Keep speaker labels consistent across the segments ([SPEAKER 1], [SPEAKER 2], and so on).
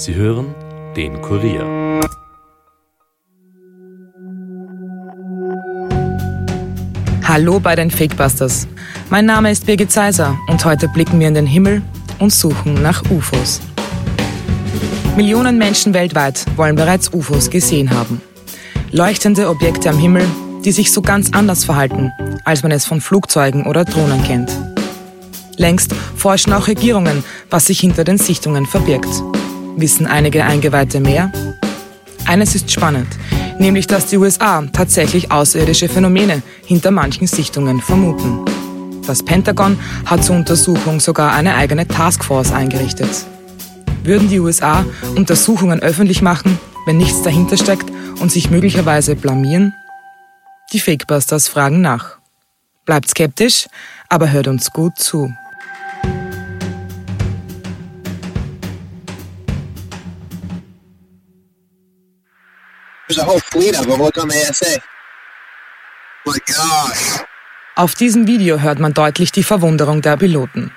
[SPEAKER 1] Sie hören den Kurier.
[SPEAKER 2] Hallo bei den Fakebusters. Mein Name ist Birgit Seiser und heute blicken wir in den Himmel und suchen nach UFOs. Millionen Menschen weltweit wollen bereits UFOs gesehen haben. Leuchtende Objekte am Himmel, die sich so ganz anders verhalten, als man es von Flugzeugen oder Drohnen kennt. Längst forschen auch Regierungen, was sich hinter den Sichtungen verbirgt. Wissen einige Eingeweihte mehr? Eines ist spannend, nämlich dass die USA tatsächlich außerirdische Phänomene hinter manchen Sichtungen vermuten. Das Pentagon hat zur Untersuchung sogar eine eigene Taskforce eingerichtet. Würden die USA Untersuchungen öffentlich machen, wenn nichts dahinter steckt und sich möglicherweise blamieren? Die Fakebusters fragen nach. Bleibt skeptisch, aber hört uns gut zu.
[SPEAKER 3] There's a whole fleet of them. Look on the ASA. My gosh.
[SPEAKER 2] Auf diesem Video hört man deutlich die Verwunderung der Piloten.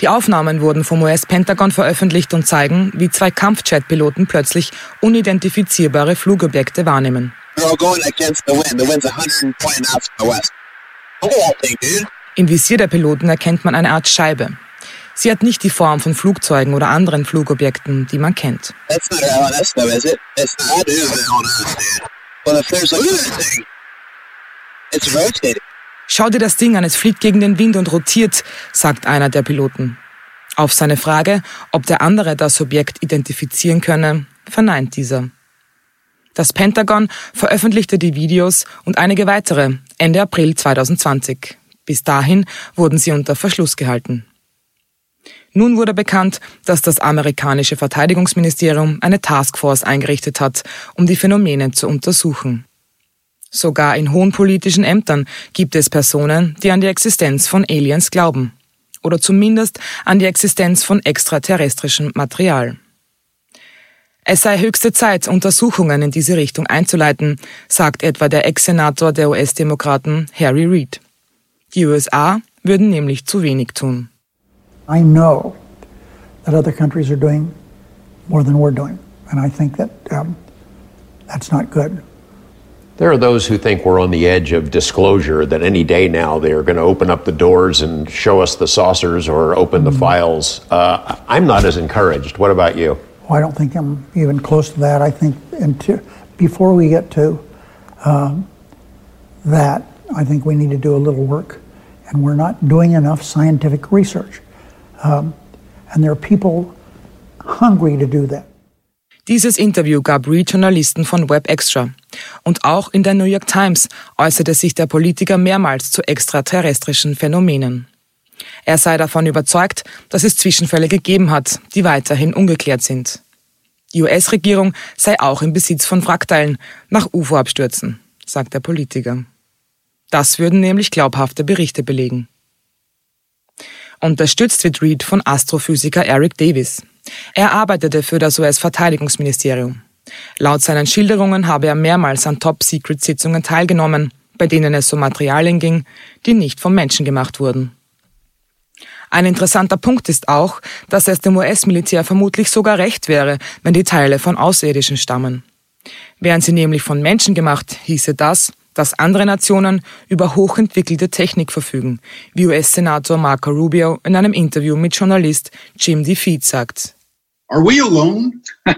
[SPEAKER 2] Die Aufnahmen wurden vom US-Pentagon veröffentlicht und zeigen, wie zwei Kampfjet-Piloten plötzlich unidentifizierbare Flugobjekte wahrnehmen.
[SPEAKER 3] They're all going against the wind. The wind's 120 knots to the west. Look at that thing, dude.
[SPEAKER 2] Im Visier der Piloten erkennt man eine Art Scheibe. Sie hat nicht die Form von Flugzeugen oder anderen Flugobjekten, die man kennt. Schau dir das Ding an, es fliegt gegen den Wind und rotiert, sagt einer der Piloten. Auf seine Frage, ob der andere das Objekt identifizieren könne, verneint dieser. Das Pentagon veröffentlichte die Videos und einige weitere Ende April 2020. Bis dahin wurden sie unter Verschluss gehalten. Nun wurde bekannt, dass das amerikanische Verteidigungsministerium eine Taskforce eingerichtet hat, um die Phänomene zu untersuchen. Sogar in hohen politischen Ämtern gibt es Personen, die an die Existenz von Aliens glauben. Oder zumindest an die Existenz von extraterrestrischem Material. Es sei höchste Zeit, Untersuchungen in diese Richtung einzuleiten, sagt etwa der Ex-Senator der US-Demokraten Harry Reid. Die USA würden nämlich zu wenig tun.
[SPEAKER 4] I know that other countries are doing more than we're doing, and I think that um, that's not good.
[SPEAKER 5] There are those who think we're on the edge of disclosure, that any day now they're going to open up the doors and show us the saucers or open the files. Uh, I'm not as encouraged. What about you?
[SPEAKER 4] Well, I don't think I'm even close to that. I think until, before we get to um, that, I think we need to do a little work, and we're not doing enough scientific research. Um, and there are people hungry to do that.
[SPEAKER 2] Dieses Interview gab Reed Journalisten von Web Extra. Und auch in der New York Times äußerte sich der Politiker mehrmals zu extraterrestrischen Phänomenen. Er sei davon überzeugt, dass es Zwischenfälle gegeben hat, die weiterhin ungeklärt sind. Die US-Regierung sei auch im Besitz von Wrackteilen nach UFO-Abstürzen, sagt der Politiker. Das würden nämlich glaubhafte Berichte belegen. Unterstützt wird Reed von Astrophysiker Eric Davis. Er arbeitete für das US-Verteidigungsministerium. Laut seinen Schilderungen habe er mehrmals an Top-Secret-Sitzungen teilgenommen, bei denen es um Materialien ging, die nicht vom Menschen gemacht wurden. Ein interessanter Punkt ist auch, dass es dem US-Militär vermutlich sogar recht wäre, wenn die Teile von Außerirdischen stammen. Wären sie nämlich von Menschen gemacht, hieße das, dass andere Nationen über hochentwickelte Technik verfügen, wie US-Senator Marco Rubio in einem Interview mit Journalist Jim DeFeet sagt.
[SPEAKER 6] Are we alone?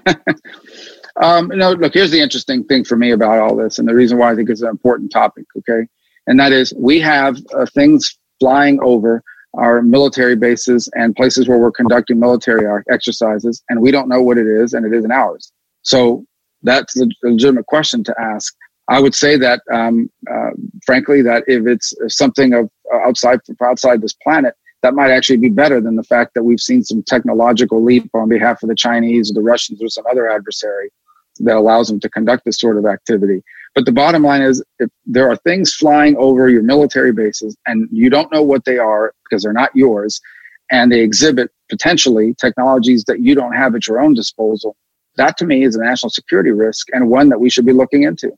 [SPEAKER 6] um, no, look, here's the interesting thing for me about all this, and the reason why I think it's an important topic, okay? And that is we have uh, things flying over our military bases and places where we're conducting military exercises, and we don't know what it is, and it isn't ours. So that's a legitimate question to ask. I would say that, um, uh, frankly, that if it's something of uh, outside outside this planet, that might actually be better than the fact that we've seen some technological leap on behalf of the Chinese or the Russians or some other adversary that allows them to conduct this sort of activity. But the bottom line is if there are things flying over your military bases and you don't know what they are because they're not yours and they exhibit potentially technologies that you don't have at your own disposal, that to me is a national security risk and one that we should be looking into.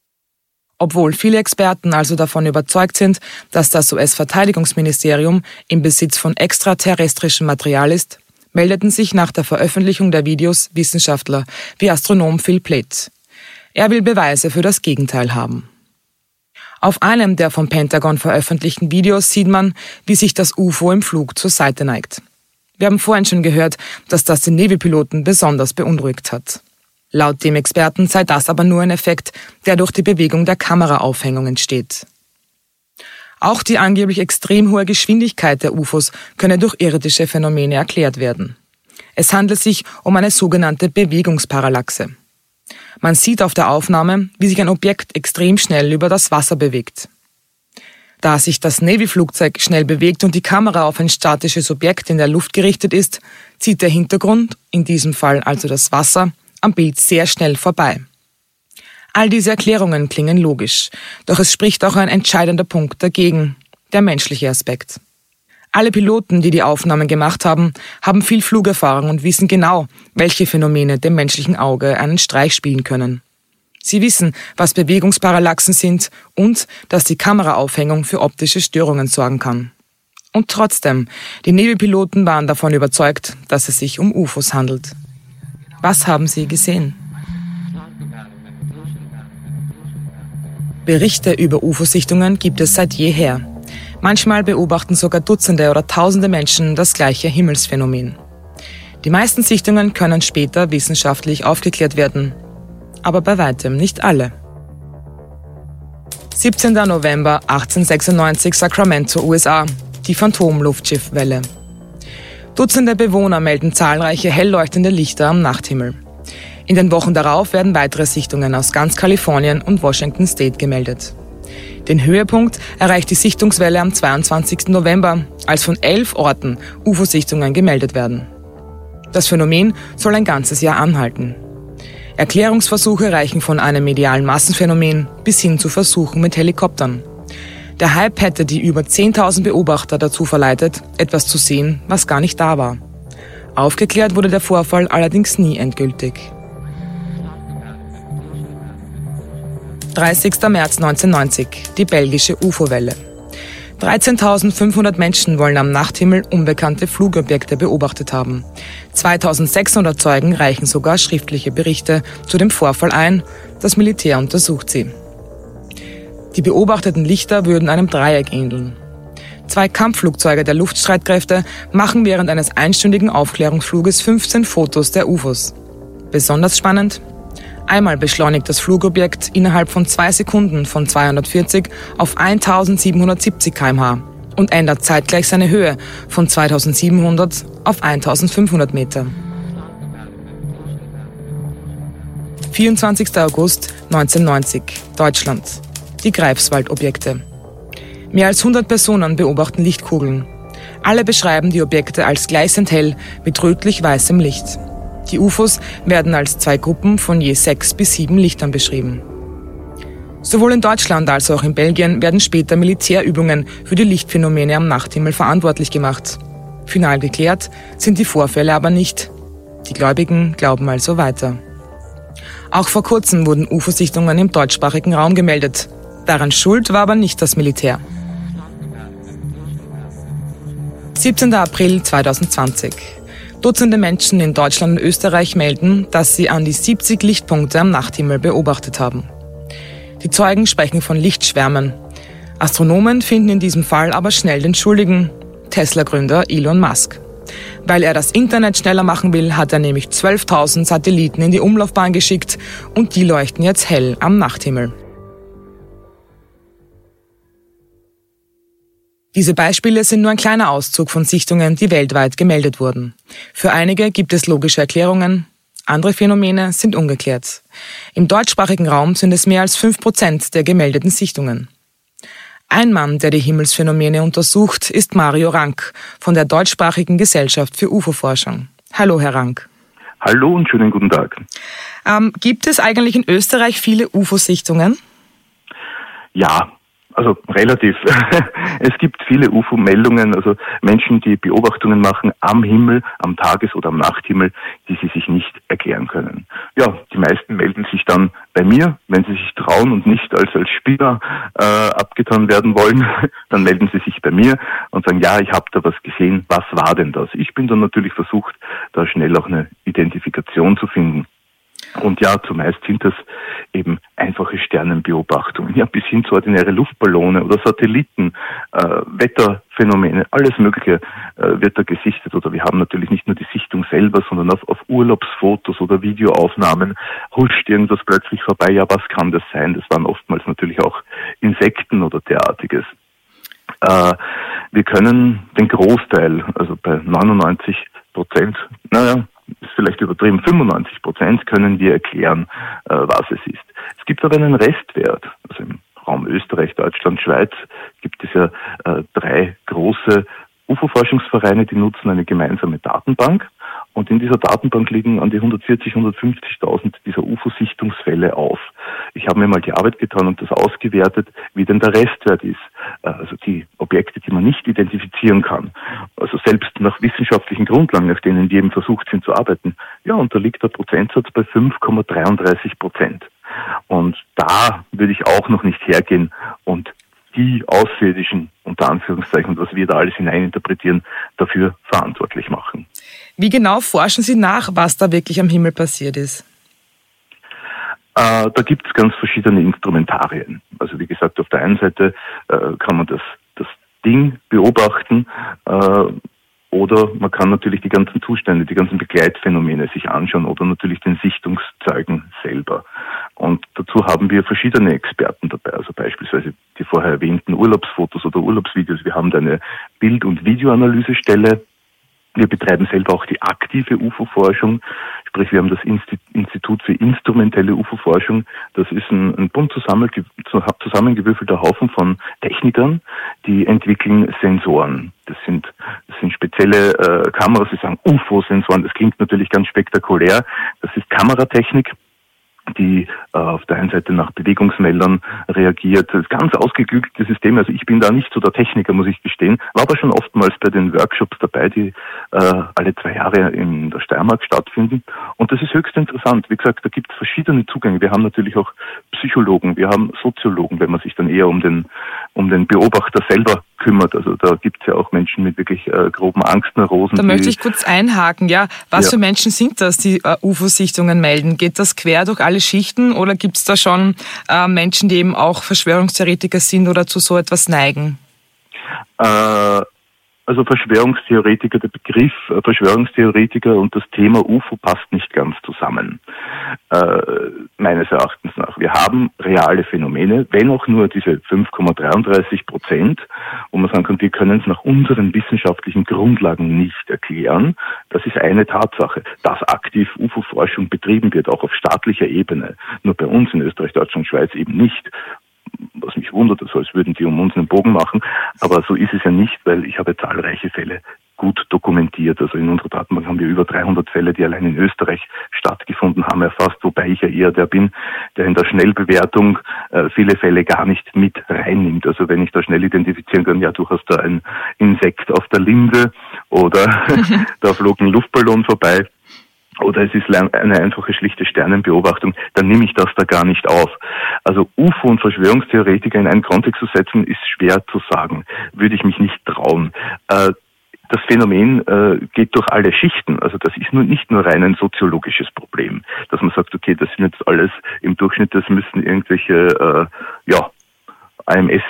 [SPEAKER 2] Obwohl viele Experten also davon überzeugt sind, dass das US-Verteidigungsministerium im Besitz von extraterrestrischem Material ist, meldeten sich nach der Veröffentlichung der Videos Wissenschaftler wie Astronom Phil Plate. Er will Beweise für das Gegenteil haben. Auf einem der vom Pentagon veröffentlichten Videos sieht man, wie sich das UFO im Flug zur Seite neigt. Wir haben vorhin schon gehört, dass das den Navy-Piloten besonders beunruhigt hat. Laut dem Experten sei das aber nur ein Effekt, der durch die Bewegung der Kameraaufhängung entsteht. Auch die angeblich extrem hohe Geschwindigkeit der UFOs könne durch irdische Phänomene erklärt werden. Es handelt sich um eine sogenannte Bewegungsparallaxe. Man sieht auf der Aufnahme, wie sich ein Objekt extrem schnell über das Wasser bewegt. Da sich das Navy-Flugzeug schnell bewegt und die Kamera auf ein statisches Objekt in der Luft gerichtet ist, zieht der Hintergrund, in diesem Fall also das Wasser, am Bild sehr schnell vorbei. All diese Erklärungen klingen logisch, doch es spricht auch ein entscheidender Punkt dagegen, der menschliche Aspekt. Alle Piloten, die die Aufnahmen gemacht haben, haben viel Flugerfahrung und wissen genau, welche Phänomene dem menschlichen Auge einen Streich spielen können. Sie wissen, was Bewegungsparallaxen sind und dass die Kameraaufhängung für optische Störungen sorgen kann. Und trotzdem, die Nebelpiloten waren davon überzeugt, dass es sich um UFOs handelt. Was haben sie gesehen? Berichte über UFO-Sichtungen gibt es seit jeher. Manchmal beobachten sogar Dutzende oder Tausende Menschen das gleiche Himmelsphänomen. Die meisten Sichtungen können später wissenschaftlich aufgeklärt werden, aber bei weitem nicht alle. 17. November 1896 Sacramento, USA, die Phantomluftschiffwelle. Dutzende Bewohner melden zahlreiche hell leuchtende Lichter am Nachthimmel. In den Wochen darauf werden weitere Sichtungen aus ganz Kalifornien und Washington State gemeldet. Den Höhepunkt erreicht die Sichtungswelle am 22. November, als von elf Orten UFO-Sichtungen gemeldet werden. Das Phänomen soll ein ganzes Jahr anhalten. Erklärungsversuche reichen von einem medialen Massenphänomen bis hin zu Versuchen mit Helikoptern. Der Hype hätte die über 10.000 Beobachter dazu verleitet, etwas zu sehen, was gar nicht da war. Aufgeklärt wurde der Vorfall allerdings nie endgültig. 30. März 1990, die belgische UFO-Welle. 13.500 Menschen wollen am Nachthimmel unbekannte Flugobjekte beobachtet haben. 2.600 Zeugen reichen sogar schriftliche Berichte zu dem Vorfall ein. Das Militär untersucht sie. Die beobachteten Lichter würden einem Dreieck ähneln. Zwei Kampfflugzeuge der Luftstreitkräfte machen während eines einstündigen Aufklärungsfluges 15 Fotos der UFOs. Besonders spannend? Einmal beschleunigt das Flugobjekt innerhalb von zwei Sekunden von 240 auf 1770 kmh und ändert zeitgleich seine Höhe von 2700 auf 1500 Meter. 24. August 1990, Deutschland die Greifswald-Objekte. Mehr als 100 Personen beobachten Lichtkugeln. Alle beschreiben die Objekte als gleißend hell mit rötlich-weißem Licht. Die UFOs werden als zwei Gruppen von je sechs bis sieben Lichtern beschrieben. Sowohl in Deutschland als auch in Belgien werden später Militärübungen für die Lichtphänomene am Nachthimmel verantwortlich gemacht. Final geklärt sind die Vorfälle aber nicht. Die Gläubigen glauben also weiter. Auch vor kurzem wurden UFO-Sichtungen im deutschsprachigen Raum gemeldet. Daran schuld war aber nicht das Militär. 17. April 2020. Dutzende Menschen in Deutschland und Österreich melden, dass sie an die 70 Lichtpunkte am Nachthimmel beobachtet haben. Die Zeugen sprechen von Lichtschwärmen. Astronomen finden in diesem Fall aber schnell den Schuldigen, Tesla-Gründer Elon Musk. Weil er das Internet schneller machen will, hat er nämlich 12.000 Satelliten in die Umlaufbahn geschickt und die leuchten jetzt hell am Nachthimmel. Diese Beispiele sind nur ein kleiner Auszug von Sichtungen, die weltweit gemeldet wurden. Für einige gibt es logische Erklärungen, andere Phänomene sind ungeklärt. Im deutschsprachigen Raum sind es mehr als fünf Prozent der gemeldeten Sichtungen. Ein Mann, der die Himmelsphänomene untersucht, ist Mario Rank von der deutschsprachigen Gesellschaft für UFO-Forschung. Hallo, Herr Rank.
[SPEAKER 7] Hallo und schönen guten Tag.
[SPEAKER 2] Ähm, gibt es eigentlich in Österreich viele UFO-Sichtungen?
[SPEAKER 7] Ja, also relativ. es gibt viele UFO-Meldungen, also Menschen, die Beobachtungen machen am Himmel, am Tages- oder am Nachthimmel, die sie sich nicht erklären können. Ja, die meisten melden sich dann bei mir, wenn sie sich trauen und nicht als als Spieler äh, abgetan werden wollen, dann melden sie sich bei mir und sagen, ja, ich habe da was gesehen, was war denn das? Ich bin dann natürlich versucht, da schnell auch eine Identifikation zu finden. Und ja, zumeist sind das eben einfache Sternenbeobachtungen, ja, bis hin zu ordinäre Luftballone oder Satelliten, äh, Wetterphänomene, alles Mögliche äh, wird da gesichtet. Oder wir haben natürlich nicht nur die Sichtung selber, sondern auf, auf Urlaubsfotos oder Videoaufnahmen huscht irgendwas plötzlich vorbei. Ja, was kann das sein? Das waren oftmals natürlich auch Insekten oder derartiges. Äh, wir können den Großteil, also bei 99 Prozent, naja, vielleicht übertrieben, 95 Prozent können wir erklären, äh, was es ist. Es gibt aber einen Restwert. Also im Raum Österreich, Deutschland, Schweiz gibt es ja äh, drei große UFO-Forschungsvereine, die nutzen eine gemeinsame Datenbank. Und in dieser Datenbank liegen an die 140, 150.000 dieser UFO-Sichtungsfälle auf. Ich habe mir mal die Arbeit getan und das ausgewertet, wie denn der Restwert ist. Äh, also die Objekte, die man nicht identifizieren kann. Also selbst nach wissenschaftlichen Grundlagen, nach denen wir eben versucht sind zu arbeiten. Ja, und da liegt der Prozentsatz bei 5,33 Prozent. Und da würde ich auch noch nicht hergehen und die Außerirdischen, unter Anführungszeichen, was wir da alles hineininterpretieren, dafür verantwortlich machen.
[SPEAKER 2] Wie genau forschen Sie nach, was da wirklich am Himmel passiert ist?
[SPEAKER 7] Äh, da gibt es ganz verschiedene Instrumentarien. Also wie gesagt, auf der einen Seite äh, kann man das, das Ding beobachten, äh, oder man kann natürlich die ganzen Zustände, die ganzen Begleitphänomene sich anschauen oder natürlich den Sichtungszeugen selber. Und dazu haben wir verschiedene Experten dabei, also beispielsweise die vorher erwähnten Urlaubsfotos oder Urlaubsvideos. Wir haben da eine Bild- und Videoanalyse-Stelle, wir betreiben selber auch die aktive UFO-Forschung, sprich wir haben das Institut für instrumentelle UFO-Forschung. Das ist ein, ein bunt zusammengewürfelter Haufen von Technikern, die entwickeln Sensoren. Das sind, das sind spezielle äh, Kameras, sie sagen UFO-Sensoren, das klingt natürlich ganz spektakulär. Das ist Kameratechnik die äh, auf der einen Seite nach Bewegungsmeldern reagiert. Das ist ganz ausgeklügelte System. Also ich bin da nicht so der Techniker, muss ich gestehen, war aber schon oftmals bei den Workshops dabei, die äh, alle zwei Jahre in der Steiermark stattfinden. Und das ist höchst interessant. Wie gesagt, da gibt es verschiedene Zugänge. Wir haben natürlich auch Psychologen, wir haben Soziologen, wenn man sich dann eher um den, um den Beobachter selber kümmert. Also da gibt es ja auch Menschen mit wirklich äh, groben Angstneurosen.
[SPEAKER 2] Da möchte ich kurz einhaken, ja. Was ja. für Menschen sind das, die äh, UFO-Sichtungen melden? Geht das quer durch alle Schichten oder gibt es da schon äh, Menschen, die eben auch Verschwörungstheoretiker sind oder zu so etwas neigen?
[SPEAKER 7] Äh, also Verschwörungstheoretiker, der Begriff äh, Verschwörungstheoretiker und das Thema UFO passt nicht ganz zusammen, äh, meines Erachtens nach. Wir haben reale Phänomene, wenn auch nur diese 5,33 Prozent, wo man sagen kann, wir können es nach unseren wissenschaftlichen Grundlagen nicht erklären. Das ist eine Tatsache. Dass aktiv UFO-Forschung betrieben wird, auch auf staatlicher Ebene, nur bei uns in Österreich, Deutschland, Schweiz eben nicht was mich wundert, so als würden die um uns einen Bogen machen. Aber so ist es ja nicht, weil ich habe zahlreiche Fälle gut dokumentiert. Also in unserer Datenbank haben wir über 300 Fälle, die allein in Österreich stattgefunden haben, erfasst, wobei ich ja eher der bin, der in der Schnellbewertung äh, viele Fälle gar nicht mit reinnimmt. Also wenn ich da schnell identifizieren kann, ja, du hast da ein Insekt auf der Linde oder da flog ein Luftballon vorbei, oder es ist eine einfache schlichte Sternenbeobachtung, dann nehme ich das da gar nicht auf. Also UFO und Verschwörungstheoretiker in einen Kontext zu setzen, ist schwer zu sagen. Würde ich mich nicht trauen. Äh, das Phänomen äh, geht durch alle Schichten. Also das ist nur nicht nur rein ein soziologisches Problem, dass man sagt, okay, das sind jetzt alles im Durchschnitt, das müssen irgendwelche äh, ja, AMS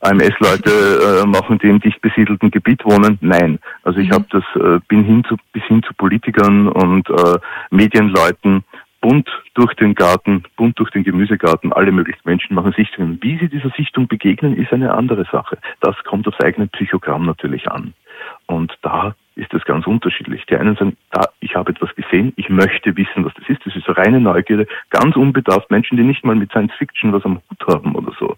[SPEAKER 7] AMS-Leute äh, machen, die im dicht besiedelten Gebiet wohnen. Nein, also ich mhm. habe das äh, bin hin zu, bis hin zu Politikern und äh, Medienleuten bunt durch den Garten, bunt durch den Gemüsegarten, alle möglichen Menschen machen Sichtungen. Wie sie dieser Sichtung begegnen, ist eine andere Sache. Das kommt aufs eigene Psychogramm natürlich an. Und da ist das ganz unterschiedlich. Die einen sagen, da, ich habe etwas gesehen, ich möchte wissen, was das ist. Das ist reine Neugierde, ganz unbedarft. Menschen, die nicht mal mit Science Fiction was am Hut haben oder so.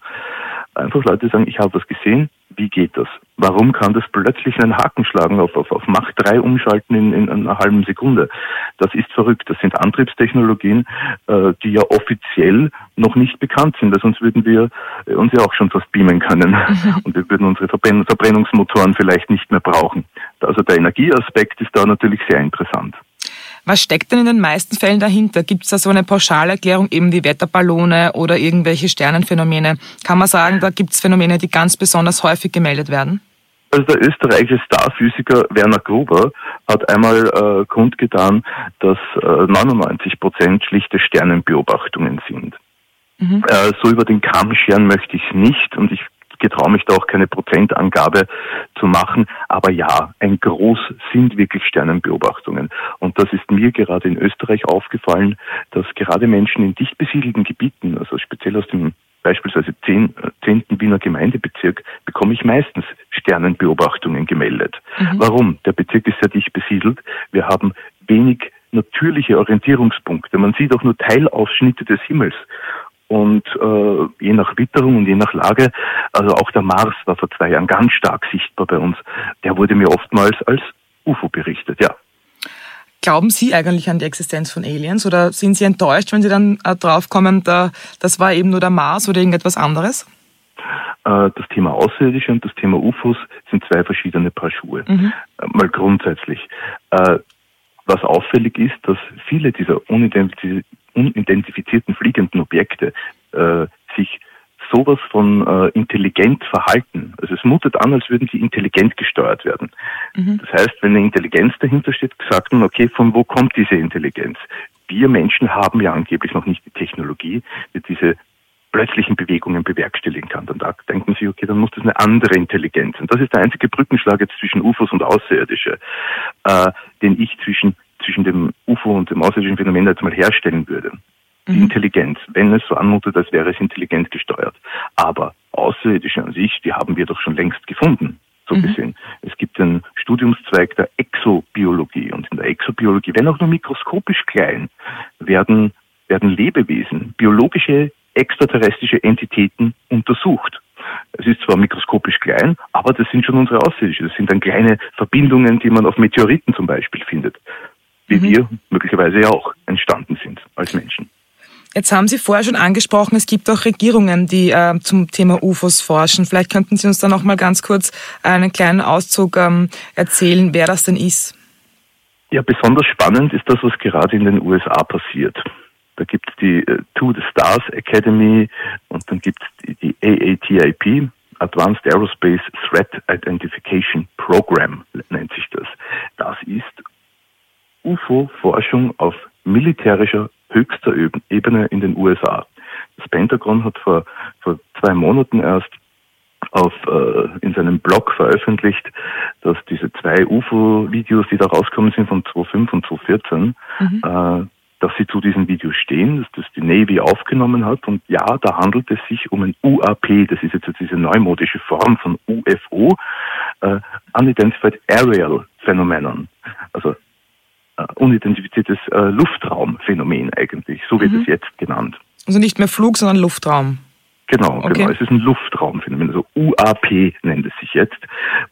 [SPEAKER 7] Einfach Leute sagen, ich habe was gesehen, wie geht das? Warum kann das plötzlich einen Haken schlagen, auf, auf, auf Macht 3 umschalten in, in einer halben Sekunde? Das ist verrückt. Das sind Antriebstechnologien, äh, die ja offiziell noch nicht bekannt sind, weil sonst würden wir äh, uns ja auch schon fast beamen können und wir würden unsere Verbrenn Verbrennungsmotoren vielleicht nicht mehr brauchen. Also der Energieaspekt ist da natürlich sehr interessant.
[SPEAKER 2] Was steckt denn in den meisten Fällen dahinter? Gibt es da so eine Pauschalerklärung, eben wie Wetterballone oder irgendwelche Sternenphänomene? Kann man sagen, da gibt es Phänomene, die ganz besonders häufig gemeldet werden?
[SPEAKER 7] Also der österreichische Starphysiker Werner Gruber hat einmal äh, kundgetan, dass äh, 99 Prozent schlichte Sternenbeobachtungen sind. Mhm. Äh, so über den Kamm scheren möchte ich nicht und ich getraue mich da auch keine Prozentangabe zu machen. Aber ja, ein Groß sind wirklich Sternenbeobachtungen. Und das ist mir gerade in Österreich aufgefallen, dass gerade Menschen in dicht besiedelten Gebieten, also speziell aus dem beispielsweise 10. 10. Wiener Gemeindebezirk, bekomme ich meistens Sternenbeobachtungen gemeldet. Mhm. Warum? Der Bezirk ist sehr dicht besiedelt. Wir haben wenig natürliche Orientierungspunkte. Man sieht auch nur Teilausschnitte des Himmels. Und äh, je nach Witterung und je nach Lage, also auch der Mars war vor zwei Jahren ganz stark sichtbar bei uns. Der wurde mir oftmals als UFO berichtet, ja.
[SPEAKER 2] Glauben Sie eigentlich an die Existenz von Aliens oder sind Sie enttäuscht, wenn Sie dann äh, draufkommen, da, das war eben nur der Mars oder irgendetwas anderes?
[SPEAKER 7] Äh, das Thema Außerirdische und das Thema UFOs sind zwei verschiedene Paar Schuhe. Mhm. Äh, mal grundsätzlich. Äh, was auffällig ist, dass viele dieser unidentifizierten fliegenden Objekte äh, sich sowas von äh, intelligent verhalten. Also es mutet an, als würden sie intelligent gesteuert werden. Mhm. Das heißt, wenn eine Intelligenz dahinter steht, sagt man, okay, von wo kommt diese Intelligenz? Wir Menschen haben ja angeblich noch nicht die Technologie, die diese plötzlichen Bewegungen bewerkstelligen kann. Dann denken sie, okay, dann muss das eine andere Intelligenz sein. Das ist der einzige Brückenschlag jetzt zwischen UFOs und Außerirdische, äh, den ich zwischen, zwischen dem UFO und dem außerirdischen Phänomen jetzt mal herstellen würde die mhm. Intelligenz, wenn es so anmutet, als wäre es intelligent gesteuert. Aber Außerirdische an sich, die haben wir doch schon längst gefunden, so mhm. gesehen. Es gibt einen Studiumszweig der Exobiologie und in der Exobiologie, wenn auch nur mikroskopisch klein, werden, werden Lebewesen, biologische extraterrestrische Entitäten untersucht. Es ist zwar mikroskopisch klein, aber das sind schon unsere Außerirdische. Das sind dann kleine Verbindungen, die man auf Meteoriten zum Beispiel findet, wie mhm. wir möglicherweise ja auch entstanden sind als Menschen.
[SPEAKER 2] Jetzt haben Sie vorher schon angesprochen, es gibt auch Regierungen, die äh, zum Thema UFOs forschen. Vielleicht könnten Sie uns da noch mal ganz kurz einen kleinen Auszug ähm, erzählen, wer das denn ist.
[SPEAKER 7] Ja, besonders spannend ist das, was gerade in den USA passiert. Da gibt es die äh, To the Stars Academy und dann gibt es die, die AATIP, Advanced Aerospace Threat Identification Program nennt sich das. Das ist UFO-Forschung auf militärischer höchster Ebene in den USA. Das Pentagon hat vor, vor zwei Monaten erst auf, äh, in seinem Blog veröffentlicht, dass diese zwei UFO-Videos, die da rauskommen sind von 2005 und 2014, mhm. äh, dass sie zu diesen Videos stehen, dass das die Navy aufgenommen hat. Und ja, da handelt es sich um ein UAP, das ist jetzt diese neumodische Form von UFO, äh, Unidentified Aerial Phenomenon. Also unidentifiziertes äh, Luftraumphänomen eigentlich, so wird mhm. es jetzt genannt.
[SPEAKER 2] Also nicht mehr Flug, sondern Luftraum.
[SPEAKER 7] Genau, okay. genau. Es ist ein Luftraumphänomen, also UAP nennt es sich jetzt.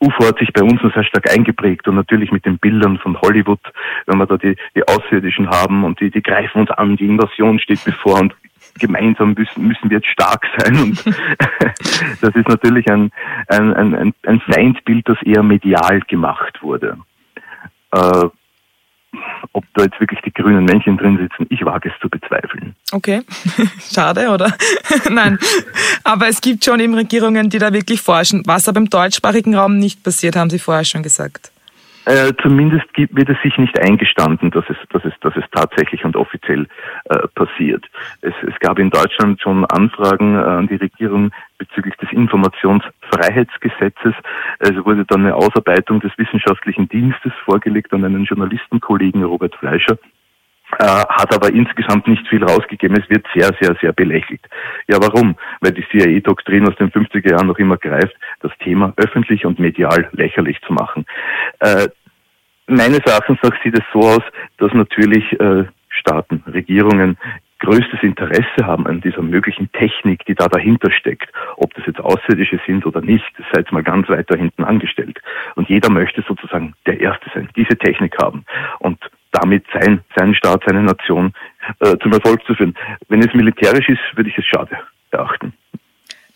[SPEAKER 7] UFO hat sich bei uns noch sehr stark eingeprägt und natürlich mit den Bildern von Hollywood, wenn wir da die, die Außerirdischen haben und die, die greifen uns an, die Invasion steht bevor und gemeinsam müssen, müssen wir jetzt stark sein. Und das ist natürlich ein, ein, ein, ein Feindbild, das eher medial gemacht wurde. Äh, ob da jetzt wirklich die grünen Männchen drin sitzen, ich wage es zu bezweifeln.
[SPEAKER 2] Okay, schade, oder? Nein, aber es gibt schon eben Regierungen, die da wirklich forschen, was aber im deutschsprachigen Raum nicht passiert, haben Sie vorher schon gesagt.
[SPEAKER 7] Äh, zumindest gibt, wird es sich nicht eingestanden, dass es, dass es, dass es tatsächlich und offiziell äh, passiert. Es, es gab in Deutschland schon Anfragen äh, an die Regierung bezüglich des Informationsfreiheitsgesetzes. Es wurde dann eine Ausarbeitung des wissenschaftlichen Dienstes vorgelegt an einen Journalistenkollegen Robert Fleischer hat aber insgesamt nicht viel rausgegeben. Es wird sehr, sehr, sehr belächelt. Ja, warum? Weil die CIA-Doktrin aus den 50er Jahren noch immer greift, das Thema öffentlich und medial lächerlich zu machen. Äh, meines Erachtens nach sieht es so aus, dass natürlich äh, Staaten, Regierungen größtes Interesse haben an dieser möglichen Technik, die da dahinter steckt. Ob das jetzt Außerirdische sind oder nicht, das sei jetzt mal ganz weit da hinten angestellt. Und jeder möchte sozusagen der Erste sein, diese Technik haben. Und damit sein, seinen Staat, seine Nation äh, zum Erfolg zu führen. Wenn es militärisch ist, würde ich es schade erachten.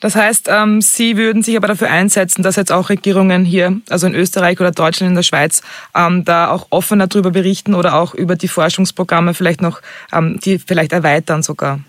[SPEAKER 2] Das heißt, ähm, Sie würden sich aber dafür einsetzen, dass jetzt auch Regierungen hier, also in Österreich oder Deutschland, in der Schweiz, ähm, da auch offener darüber berichten oder auch über die Forschungsprogramme vielleicht noch, ähm, die vielleicht erweitern sogar.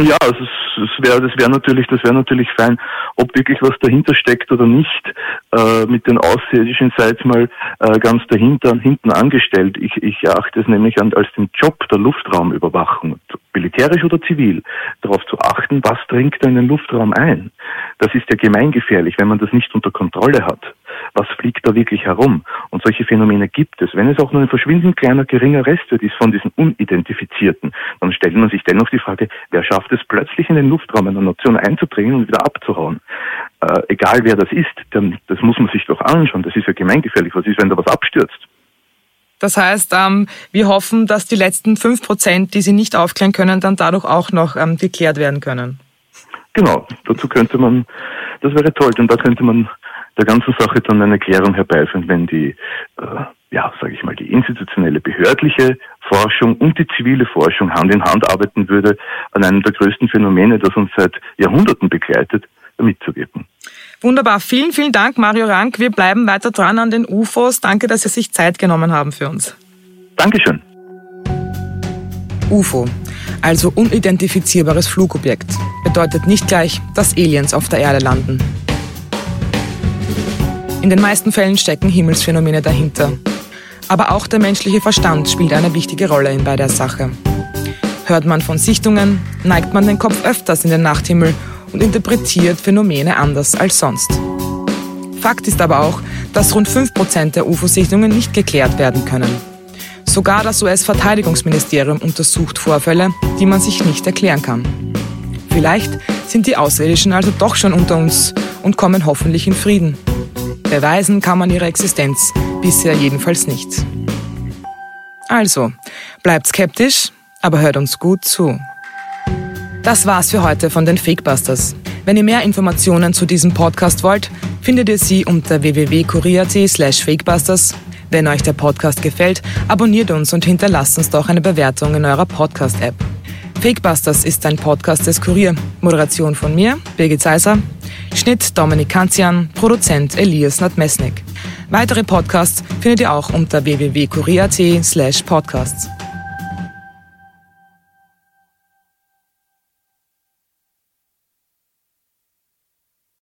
[SPEAKER 7] Ja, also es, es wäre das wäre natürlich, das wäre natürlich fein, ob wirklich was dahinter steckt oder nicht, äh, mit den Außerirdischen jetzt mal äh, ganz dahinter hinten angestellt. Ich, ich erachte es nämlich an, als den Job der Luftraumüberwachung, militärisch oder zivil, darauf zu achten, was dringt in den Luftraum ein. Das ist ja gemeingefährlich, wenn man das nicht unter Kontrolle hat was fliegt da wirklich herum. Und solche Phänomene gibt es. Wenn es auch nur ein verschwindend kleiner, geringer Restwert ist von diesen Unidentifizierten, dann stellt man sich dennoch die Frage, wer schafft es plötzlich in den Luftraum einer Nation einzudringen und wieder abzuhauen? Äh, egal wer das ist, dann, das muss man sich doch anschauen. Das ist ja gemeingefährlich. Was ist, wenn da was abstürzt?
[SPEAKER 2] Das heißt, ähm, wir hoffen, dass die letzten fünf Prozent, die Sie nicht aufklären können, dann dadurch auch noch ähm, geklärt werden können.
[SPEAKER 7] Genau, dazu könnte man, das wäre toll, denn da könnte man der ganzen Sache dann eine Klärung herbeiführen, wenn die, äh, ja, sage ich mal, die institutionelle behördliche Forschung und die zivile Forschung Hand in Hand arbeiten würde, an einem der größten Phänomene, das uns seit Jahrhunderten begleitet, mitzuwirken.
[SPEAKER 2] Wunderbar. Vielen, vielen Dank, Mario Rank. Wir bleiben weiter dran an den UFOs. Danke, dass Sie sich Zeit genommen haben für uns.
[SPEAKER 7] Dankeschön.
[SPEAKER 2] UFO, also unidentifizierbares Flugobjekt, bedeutet nicht gleich, dass Aliens auf der Erde landen. In den meisten Fällen stecken Himmelsphänomene dahinter. Aber auch der menschliche Verstand spielt eine wichtige Rolle bei der Sache. Hört man von Sichtungen, neigt man den Kopf öfters in den Nachthimmel und interpretiert Phänomene anders als sonst. Fakt ist aber auch, dass rund 5% der UFO-Sichtungen nicht geklärt werden können. Sogar das US-Verteidigungsministerium untersucht Vorfälle, die man sich nicht erklären kann. Vielleicht sind die Außerirdischen also doch schon unter uns und kommen hoffentlich in Frieden. Beweisen kann man ihre Existenz bisher jedenfalls nicht. Also, bleibt skeptisch, aber hört uns gut zu. Das war's für heute von den Fakebusters. Wenn ihr mehr Informationen zu diesem Podcast wollt, findet ihr sie unter www.kurier.at slash fakebusters. Wenn euch der Podcast gefällt, abonniert uns und hinterlasst uns doch eine Bewertung in eurer Podcast-App. Fakebusters ist ein Podcast des Kurier. Moderation von mir, Birgit Seiser. Schnitt Dominik Kanzian, Produzent Elias Nadmesnik. Weitere Podcasts findet ihr auch unter www.kurier.at slash podcasts.